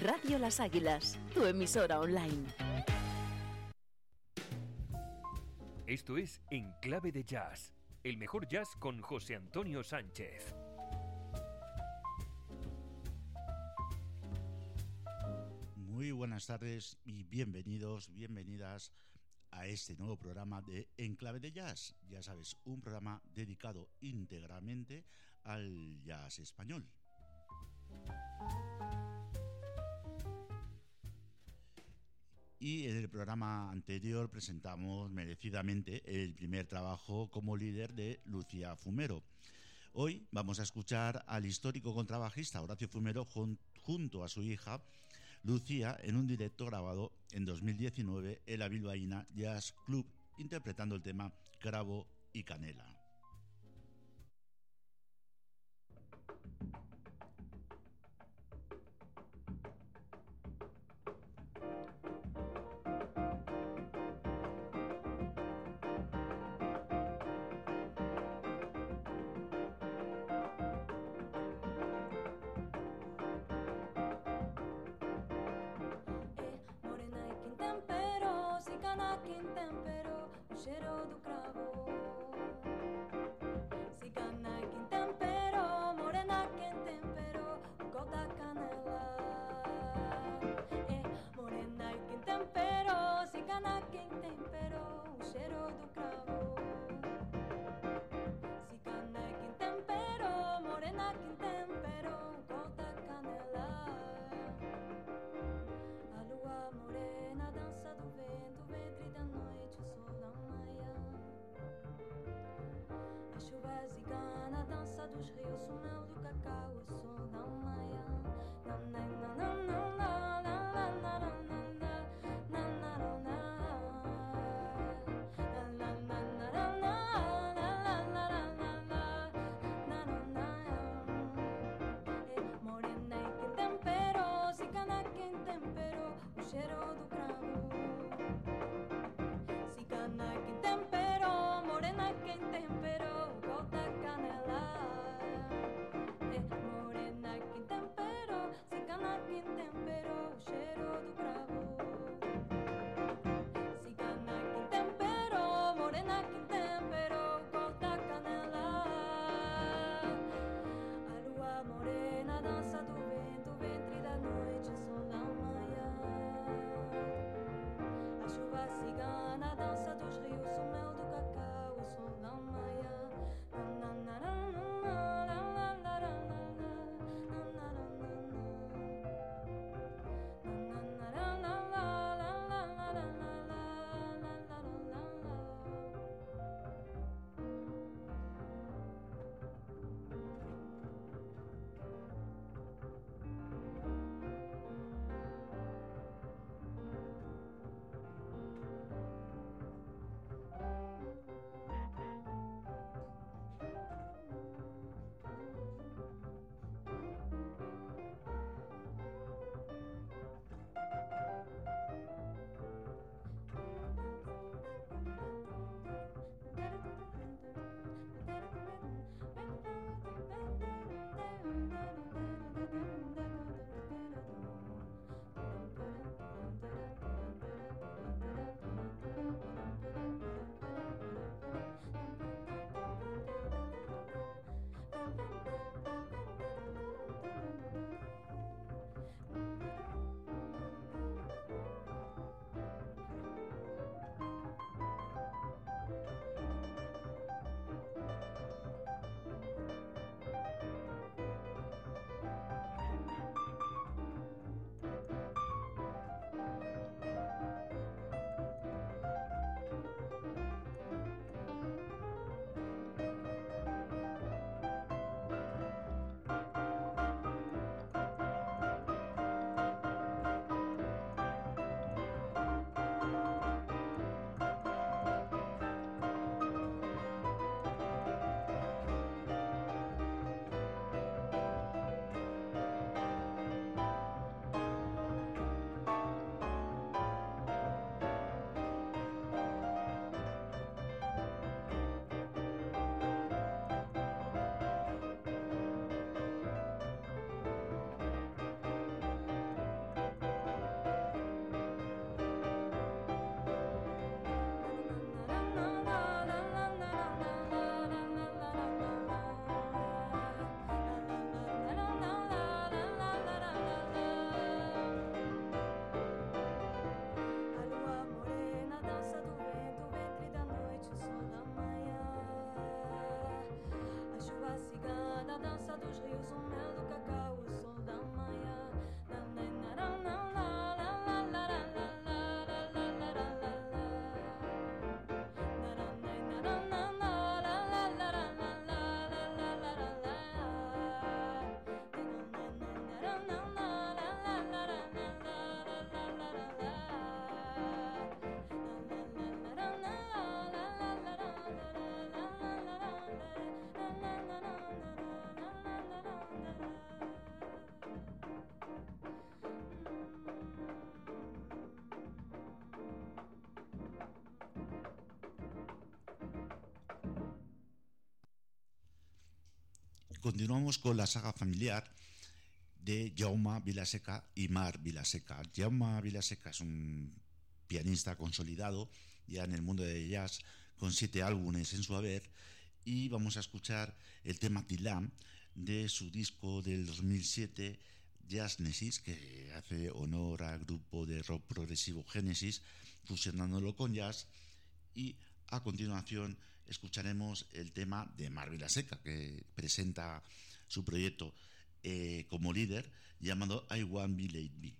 Radio Las Águilas, tu emisora online. Esto es En Clave de Jazz, el mejor jazz con José Antonio Sánchez. Muy buenas tardes y bienvenidos, bienvenidas a este nuevo programa de Enclave de Jazz. Ya sabes, un programa dedicado íntegramente al jazz español. Y en el programa anterior presentamos merecidamente el primer trabajo como líder de Lucía Fumero. Hoy vamos a escuchar al histórico contrabajista Horacio Fumero junto a su hija Lucía en un directo grabado en 2019 en la Bilbaína Jazz Club interpretando el tema Cravo y Canela. Cheiro do cravo. sigan. Continuamos con la saga familiar de Jaume Vilaseca y Mar Vilaseca. Jaume Vilaseca es un pianista consolidado ya en el mundo de jazz con siete álbumes en su haber y vamos a escuchar el tema Tilam de su disco del 2007 Jazz Nesis que hace honor al grupo de rock progresivo Genesis fusionándolo con jazz y a continuación escucharemos el tema de Marvila Seca, que presenta su proyecto eh, como líder llamado I Want Be Late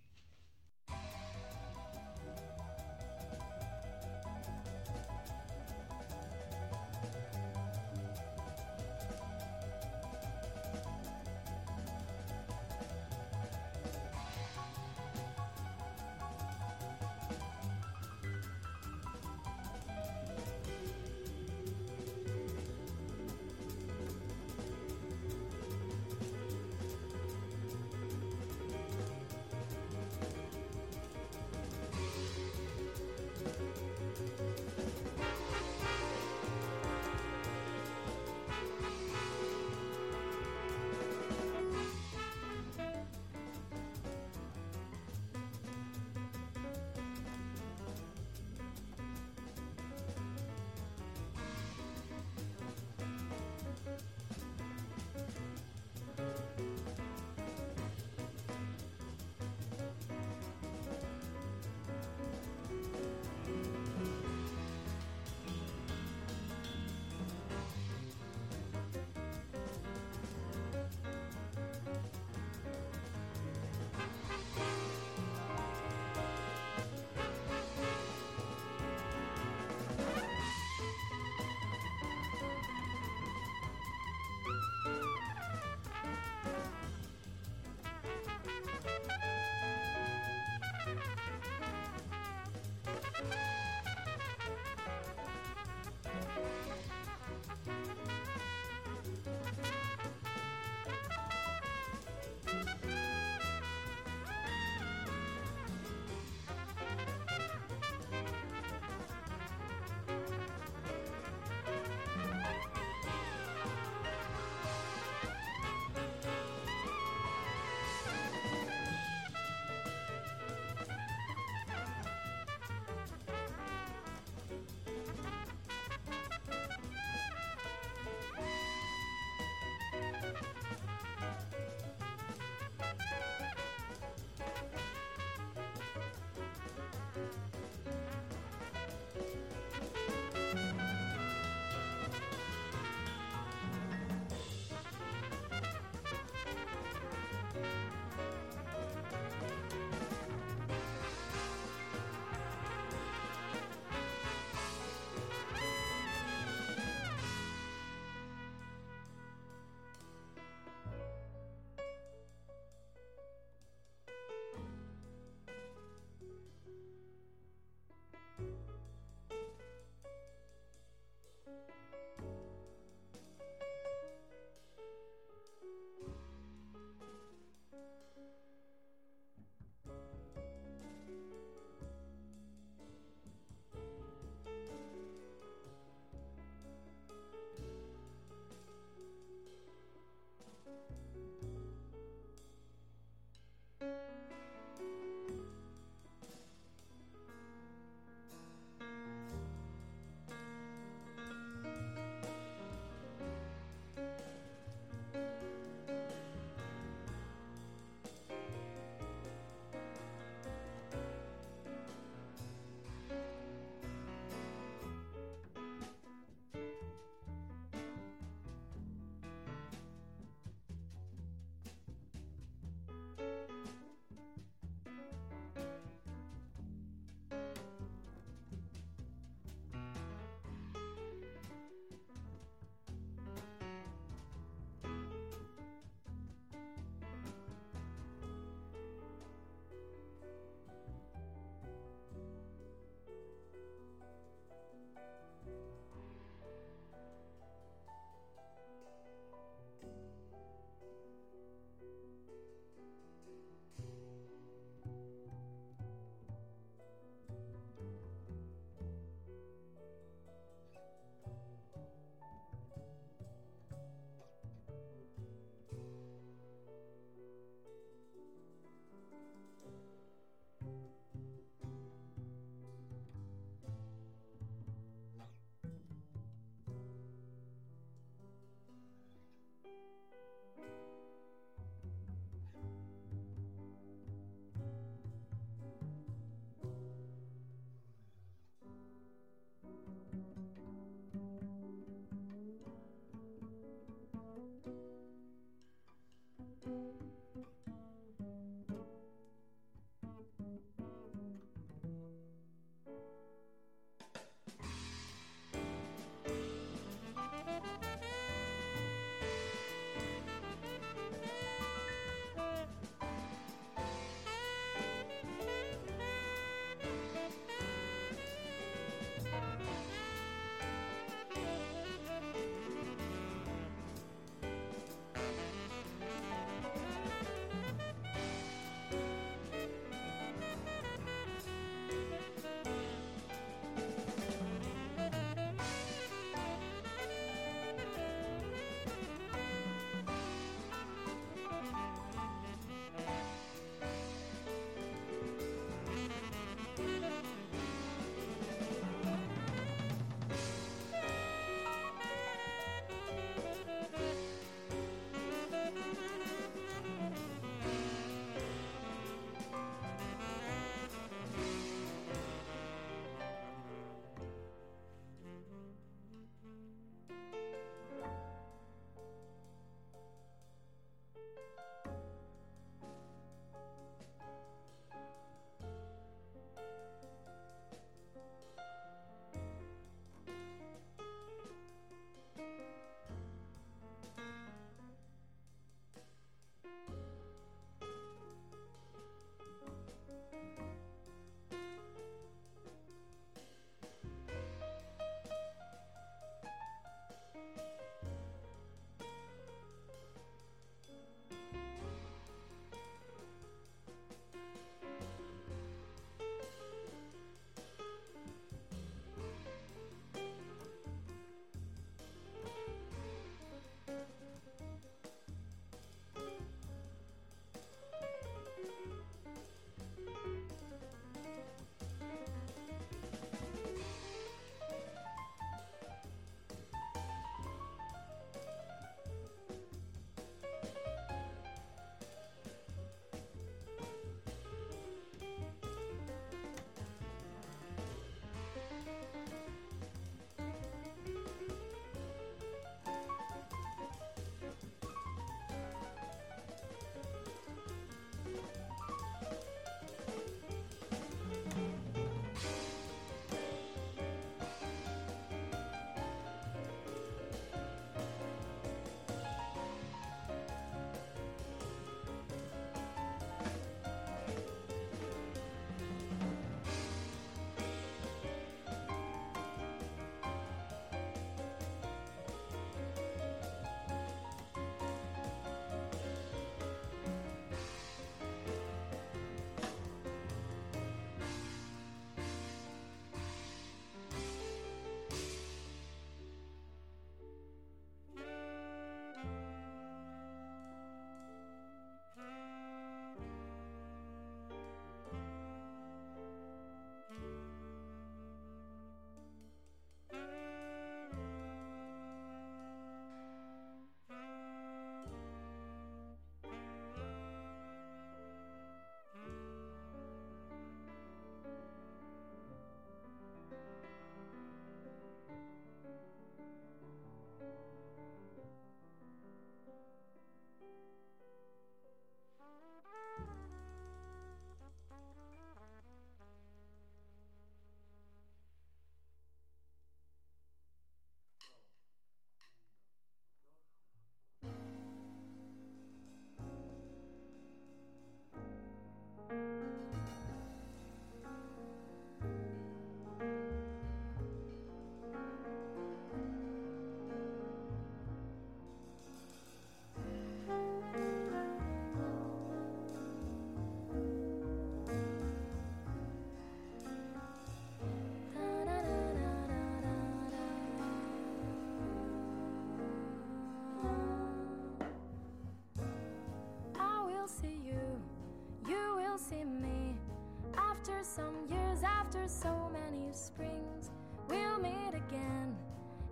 after so many springs, we'll meet again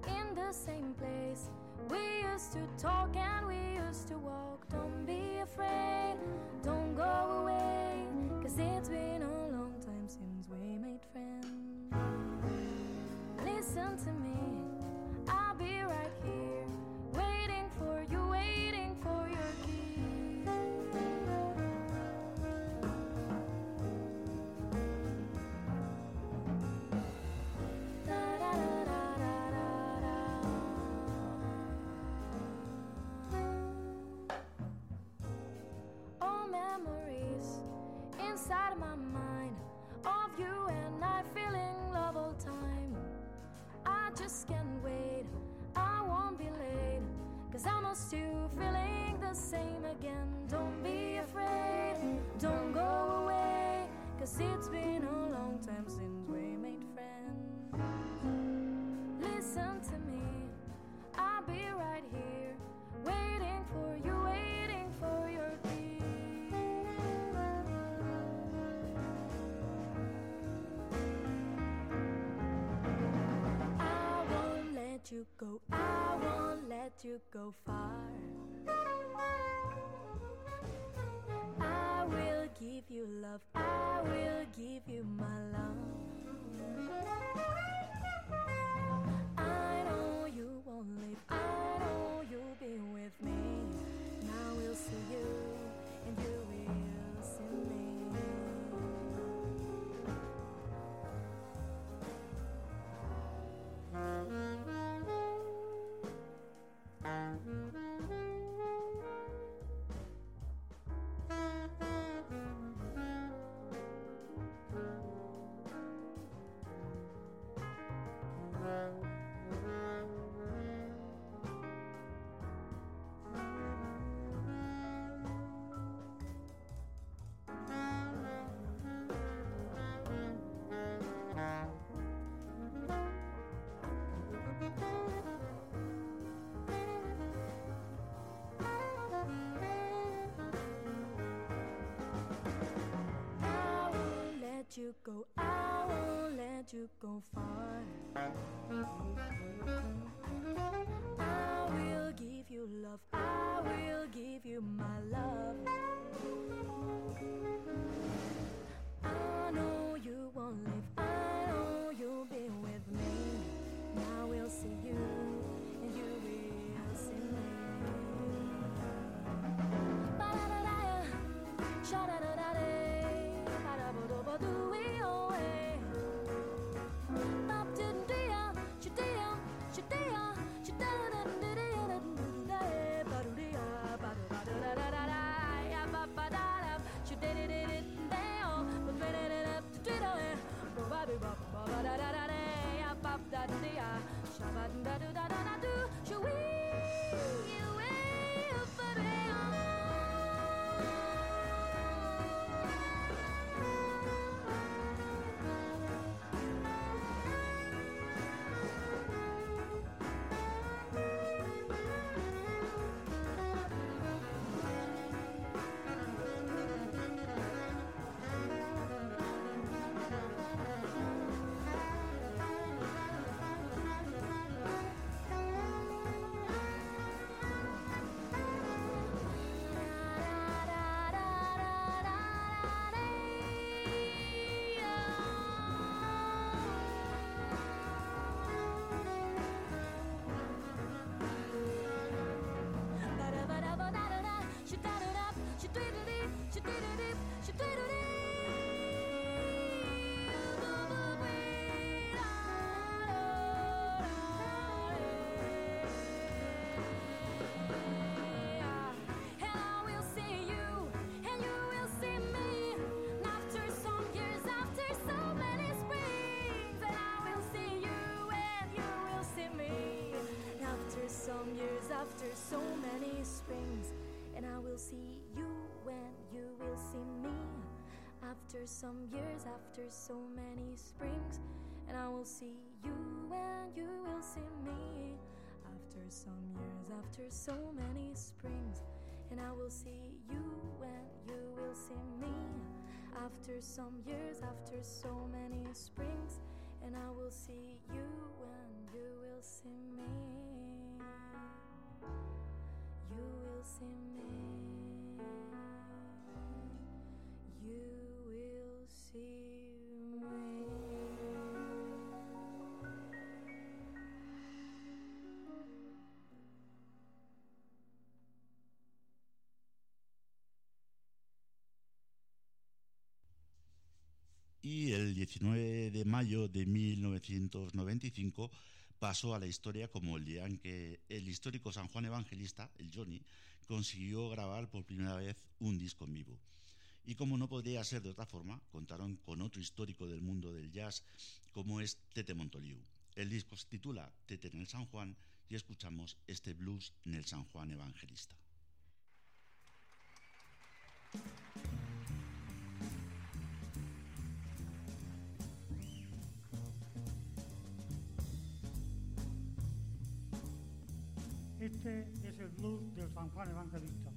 in the same place. We used to talk and you go far. you go far. will see you when you will see me. After some years, after so many springs, and I will see you when you will see me. After some years, after so many springs, and I will see you when you will see me. After some years, after so many springs, and I will see you when you will see me. Y el 19 de mayo de 1995 pasó a la historia como el día en que el histórico San Juan Evangelista, el Johnny, consiguió grabar por primera vez un disco en vivo. Y como no podría ser de otra forma, contaron con otro histórico del mundo del jazz como es Tete Montoliu. El disco se titula Tete en el San Juan y escuchamos este blues en el San Juan Evangelista. Este es el blues del San Juan Evangelista.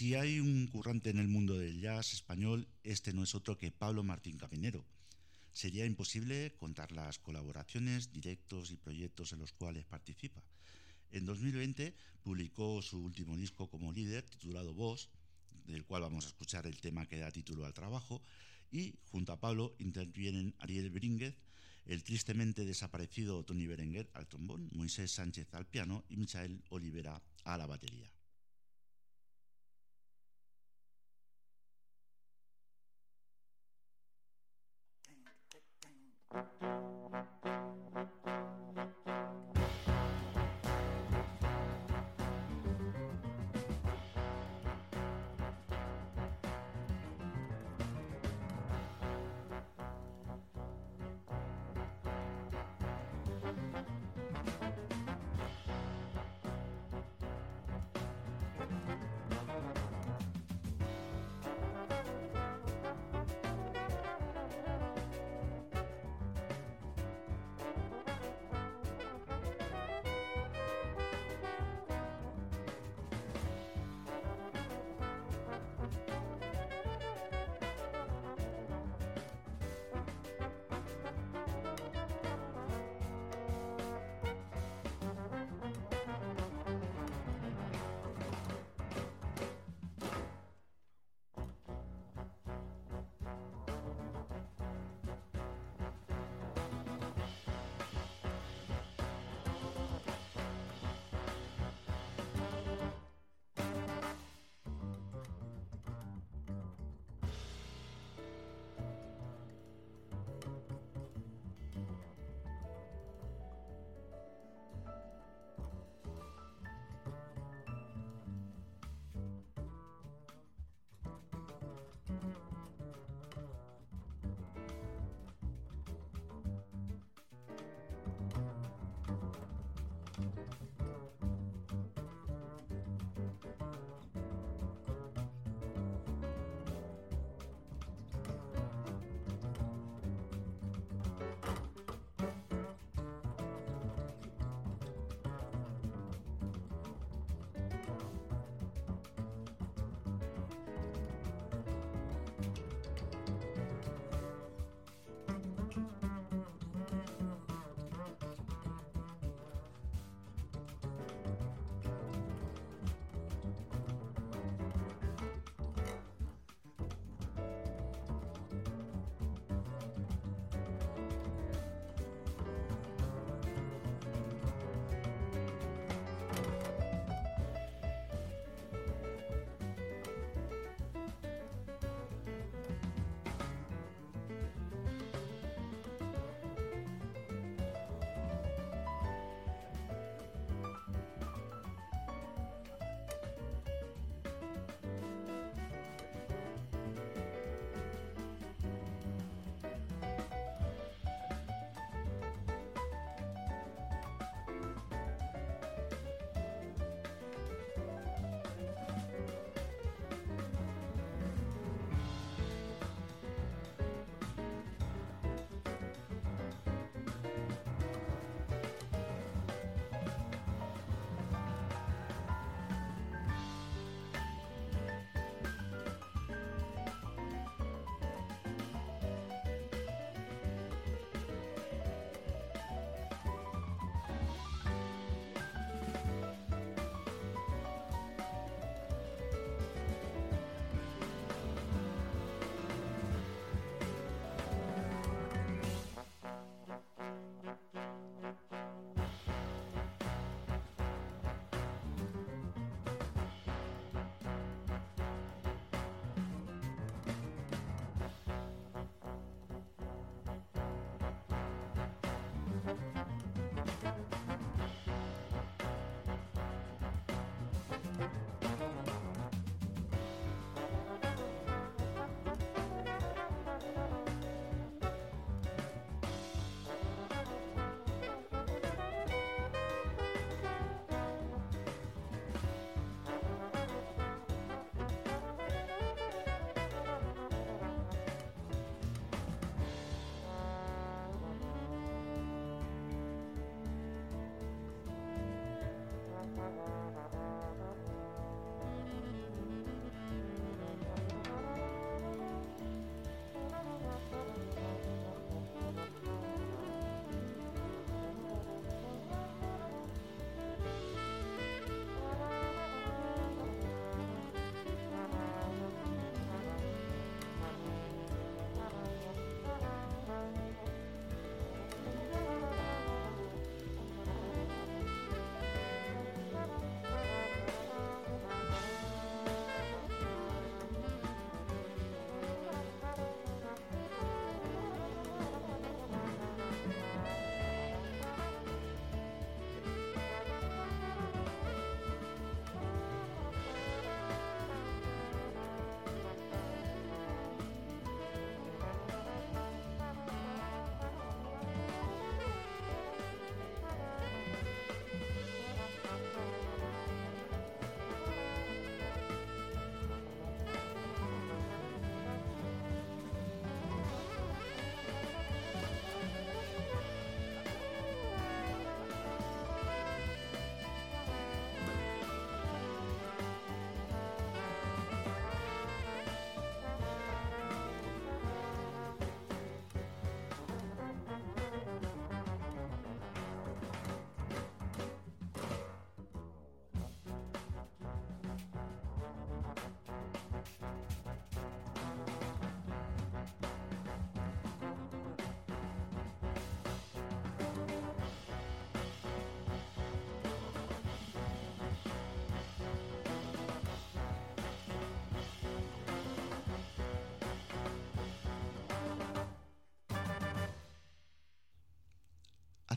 Si hay un currante en el mundo del jazz español, este no es otro que Pablo Martín Caminero. Sería imposible contar las colaboraciones, directos y proyectos en los cuales participa. En 2020 publicó su último disco como líder, titulado Voz, del cual vamos a escuchar el tema que da título al trabajo, y junto a Pablo intervienen Ariel Brínguez, el tristemente desaparecido Tony Berenguer al trombón, Moisés Sánchez al piano y Michael Olivera a la batería.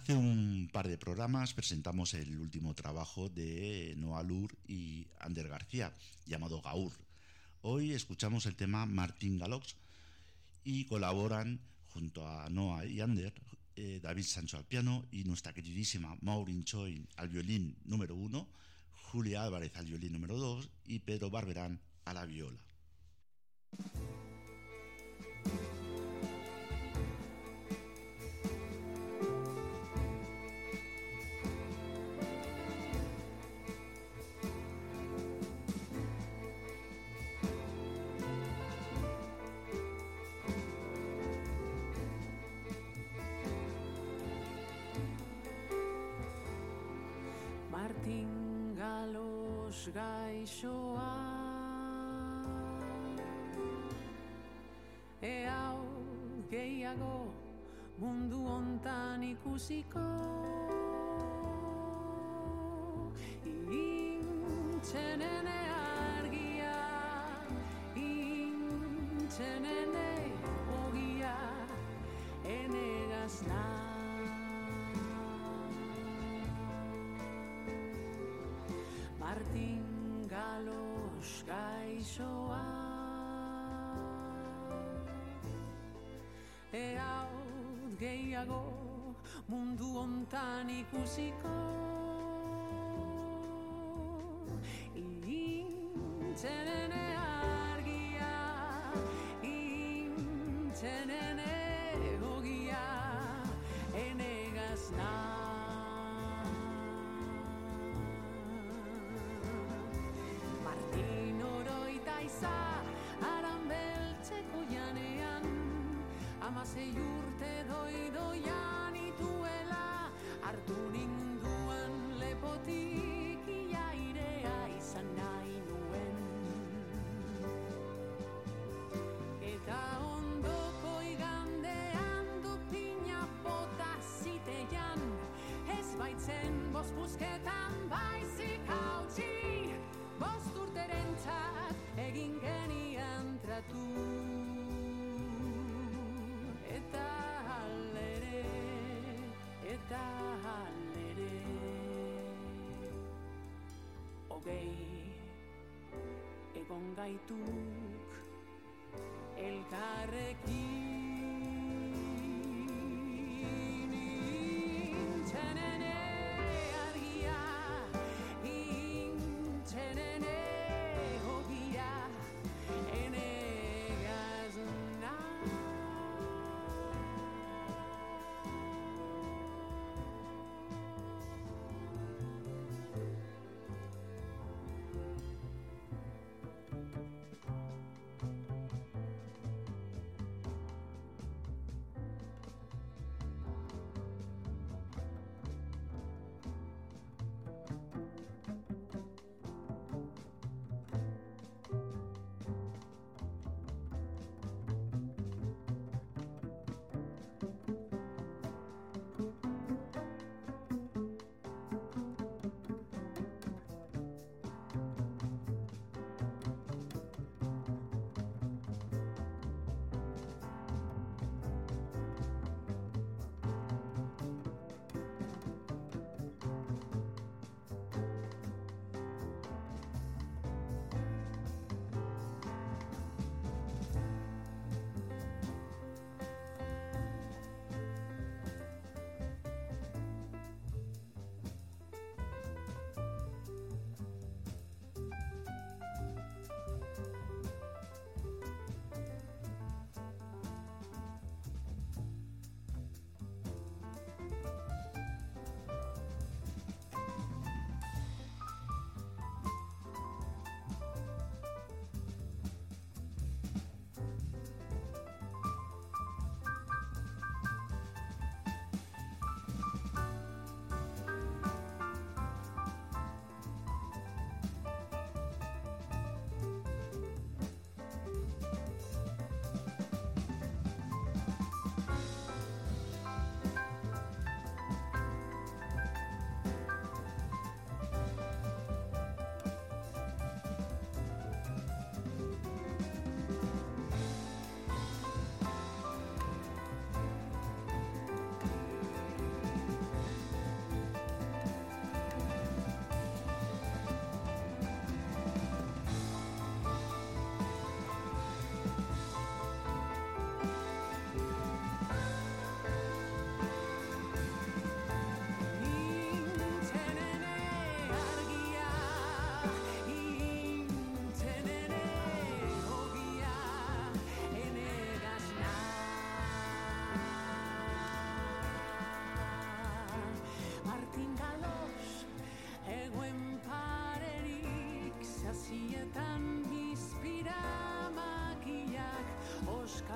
Hace un par de programas presentamos el último trabajo de Noah Lur y Ander García, llamado Gaur. Hoy escuchamos el tema Martín Galox y colaboran junto a Noah y Ander eh, David Sancho al piano y nuestra queridísima Maureen Choi al violín número uno, Julia Álvarez al violín número dos y Pedro Barberán a la viola. Ontan ikusiko. Intxenene argia Intxenene ogia Enegaz Martin galos gaixoa gehiago mundu ontan ikusiko. Intzenene argia Intzenene ogia Enegaz Martin oroita iza Aran beltzeko janean Amasei gaituk. Elkarrekin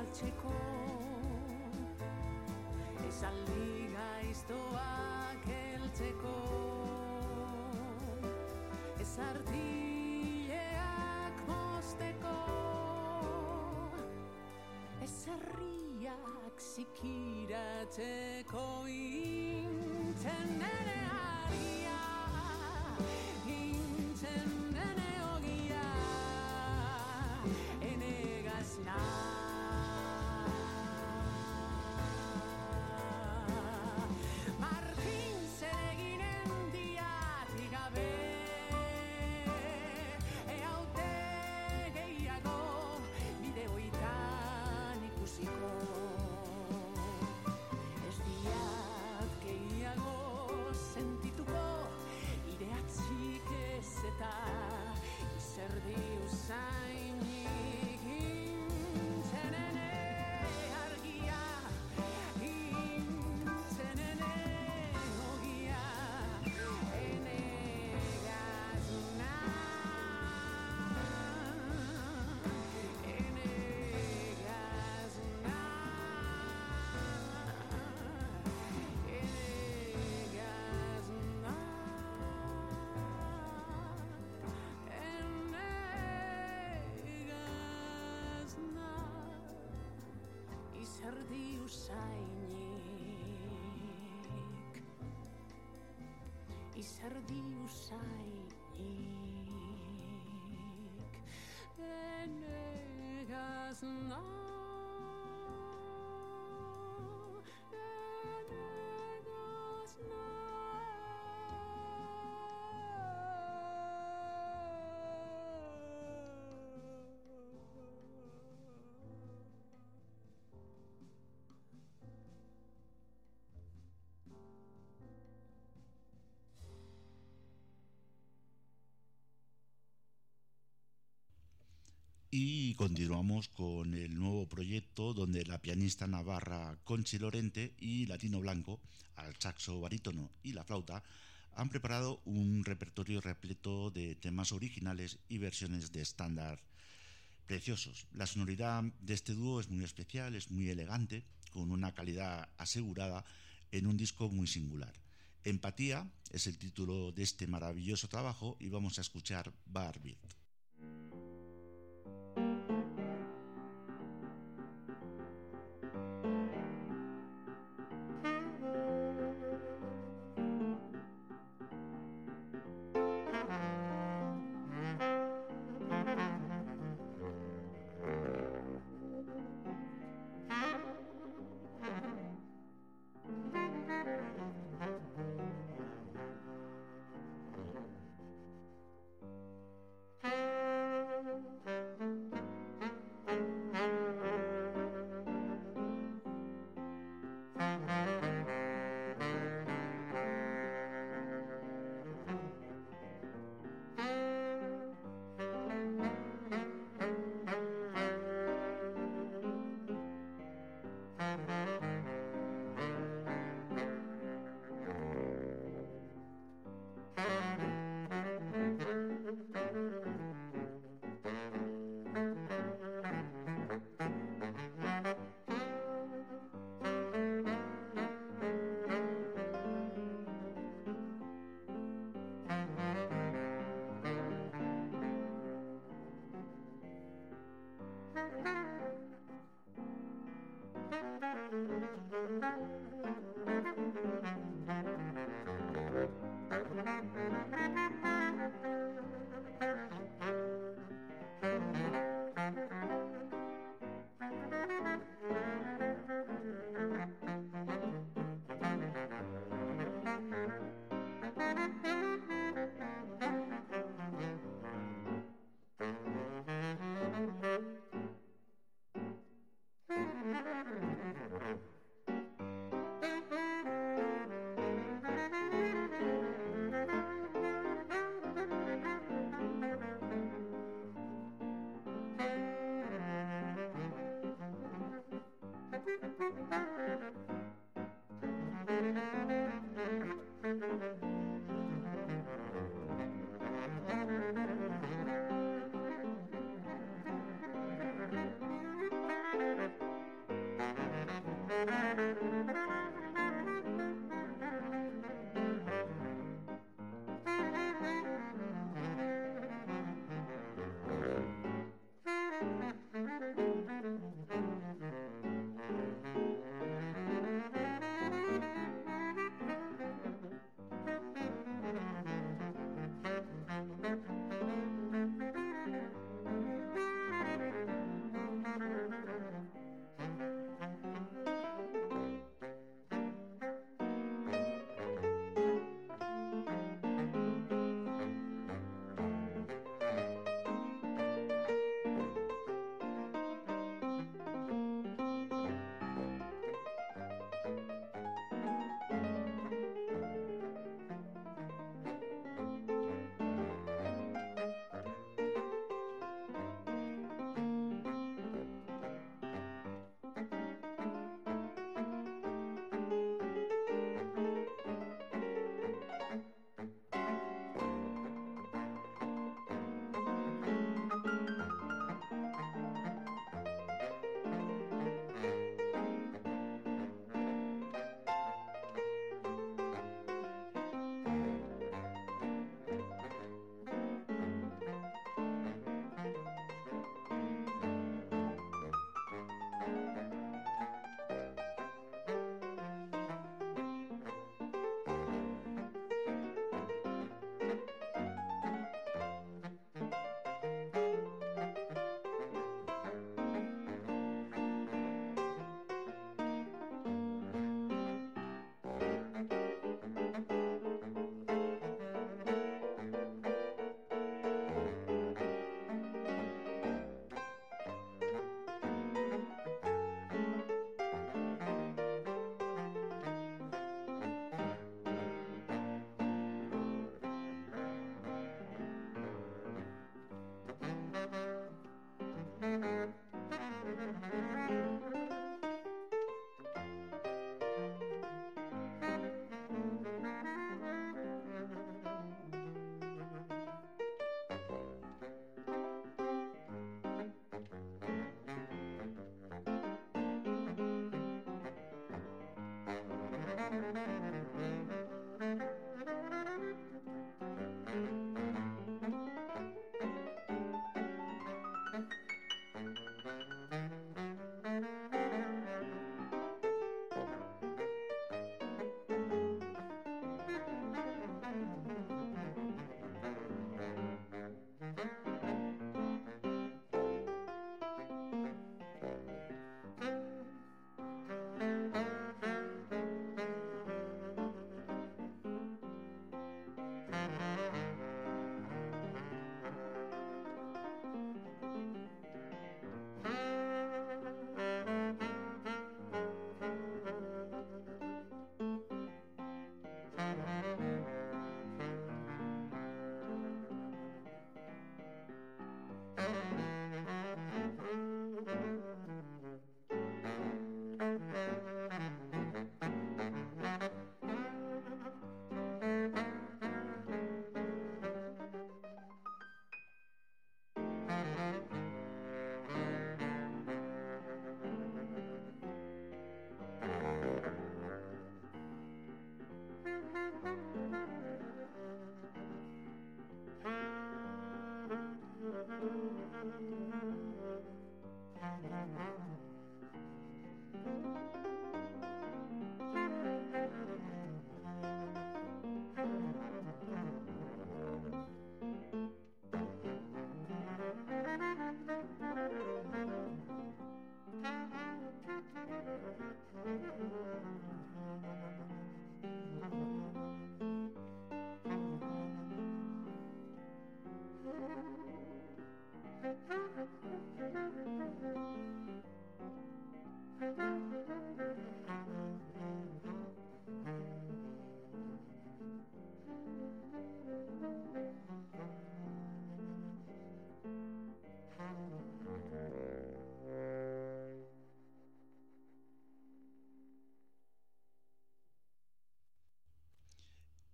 saltzeko Esan liga iztoak eltzeko Ez ardileak mosteko Ez herriak zikiratzeko. Intzen ere tvrdy usajnik I srdi usajnik E neka zna continuamos con el nuevo proyecto donde la pianista navarra Conchi Lorente y Latino Blanco, al saxo barítono y la flauta, han preparado un repertorio repleto de temas originales y versiones de estándar preciosos. La sonoridad de este dúo es muy especial, es muy elegante, con una calidad asegurada en un disco muy singular. Empatía es el título de este maravilloso trabajo y vamos a escuchar Barbie. thank you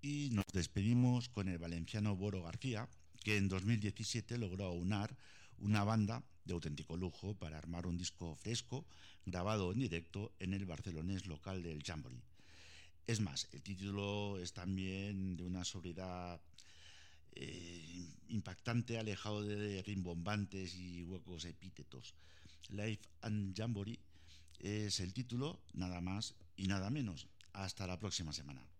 Nos despedimos con el valenciano Boro García, que en 2017 logró aunar una banda de auténtico lujo para armar un disco fresco grabado en directo en el barcelonés local del Jamboree. Es más, el título es también de una sobriedad eh, impactante, alejado de rimbombantes y huecos epítetos. Life and Jamboree es el título, nada más y nada menos. Hasta la próxima semana.